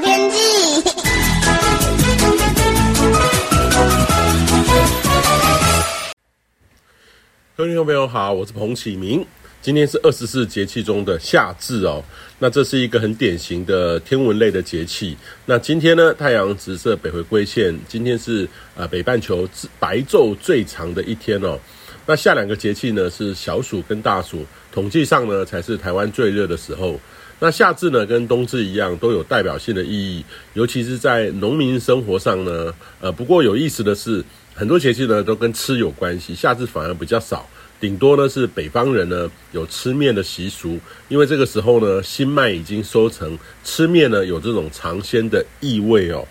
天气。各位听众朋友好，我是彭启明。今天是二十四节气中的夏至哦，那这是一个很典型的天文类的节气。那今天呢，太阳直射北回归线，今天是呃北半球白昼最长的一天哦。那下两个节气呢是小暑跟大暑，统计上呢才是台湾最热的时候。那夏至呢跟冬至一样，都有代表性的意义，尤其是在农民生活上呢。呃，不过有意思的是，很多节气呢都跟吃有关系，夏至反而比较少。顶多呢是北方人呢有吃面的习俗，因为这个时候呢新麦已经收成，吃面呢有这种尝鲜的意味哦。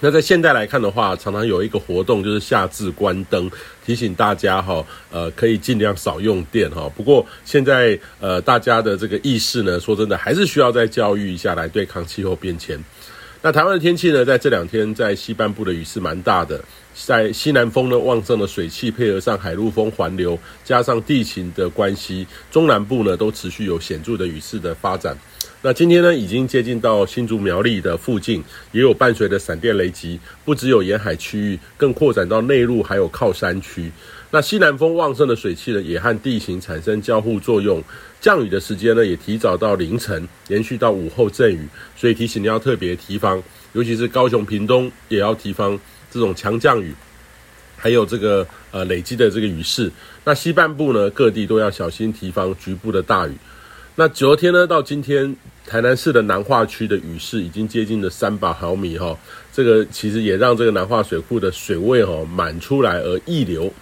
那在现在来看的话，常常有一个活动就是夏至关灯，提醒大家哈，呃可以尽量少用电哈。不过现在呃大家的这个意识呢，说真的还是需要再教育一下来对抗气候变迁。那台湾的天气呢，在这两天在西半部的雨是蛮大的。在西南风呢旺盛的水汽，配合上海陆风环流，加上地形的关系，中南部呢都持续有显著的雨势的发展。那今天呢已经接近到新竹苗栗的附近，也有伴随的闪电雷击，不只有沿海区域，更扩展到内陆，还有靠山区。那西南风旺盛的水汽呢，也和地形产生交互作用，降雨的时间呢也提早到凌晨，延续到午后阵雨，所以提醒你要特别提防，尤其是高雄屏东也要提防。这种强降雨，还有这个呃累积的这个雨势，那西半部呢各地都要小心提防局部的大雨。那昨天呢到今天，台南市的南化区的雨势已经接近了三百毫米哈，这个其实也让这个南化水库的水位哈满出来而溢流。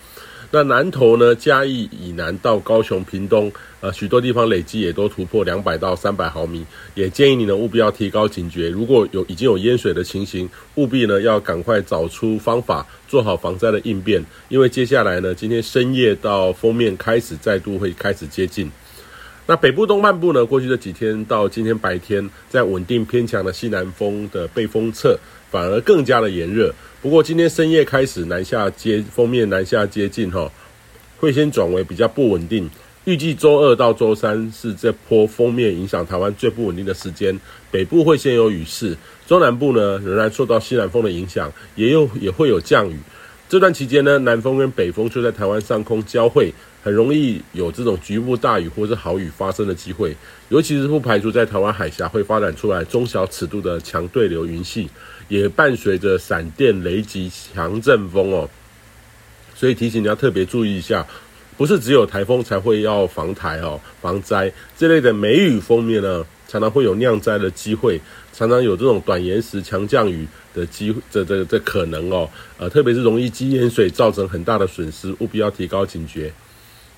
那南投呢，嘉义以南到高雄、屏东，呃，许多地方累积也都突破两百到三百毫米，也建议你呢务必要提高警觉。如果有已经有淹水的情形，务必呢要赶快找出方法，做好防灾的应变。因为接下来呢，今天深夜到封面开始再度会开始接近。那北部东半部呢，过去这几天到今天白天，在稳定偏强的西南风的背风侧，反而更加的炎热。不过今天深夜开始南下接锋面南下接近哈，会先转为比较不稳定。预计周二到周三是这波锋面影响台湾最不稳定的时间，北部会先有雨势，中南部呢仍然受到西南风的影响，也有也会有降雨。这段期间呢，南风跟北风就在台湾上空交汇，很容易有这种局部大雨或是豪雨发生的机会，尤其是不排除在台湾海峡会发展出来中小尺度的强对流云系。也伴随着闪电、雷击、强阵风哦，所以提醒你要特别注意一下，不是只有台风才会要防台哦、防灾这类的梅雨锋面呢，常常会有酿灾的机会，常常有这种短延时强降雨的机，这这这可能哦，呃，特别是容易积淹水，造成很大的损失，务必要提高警觉。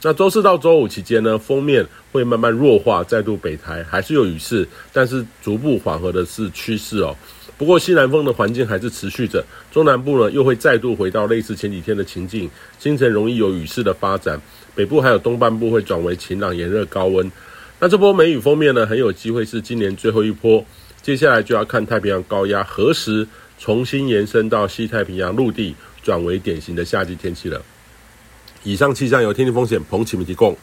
那周四到周五期间呢，锋面会慢慢弱化，再度北台，还是有雨势，但是逐步缓和的是趋势哦。不过西南风的环境还是持续着，中南部呢又会再度回到类似前几天的情境，清晨容易有雨势的发展，北部还有东半部会转为晴朗炎热高温。那这波梅雨封面呢，很有机会是今年最后一波，接下来就要看太平洋高压何时重新延伸到西太平洋陆地，转为典型的夏季天气了。以上气象由天气风险彭启明提供。